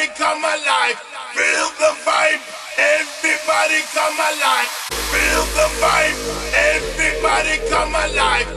Everybody come alive. Feel the vibe. Everybody come alive. Feel the vibe. Everybody come alive.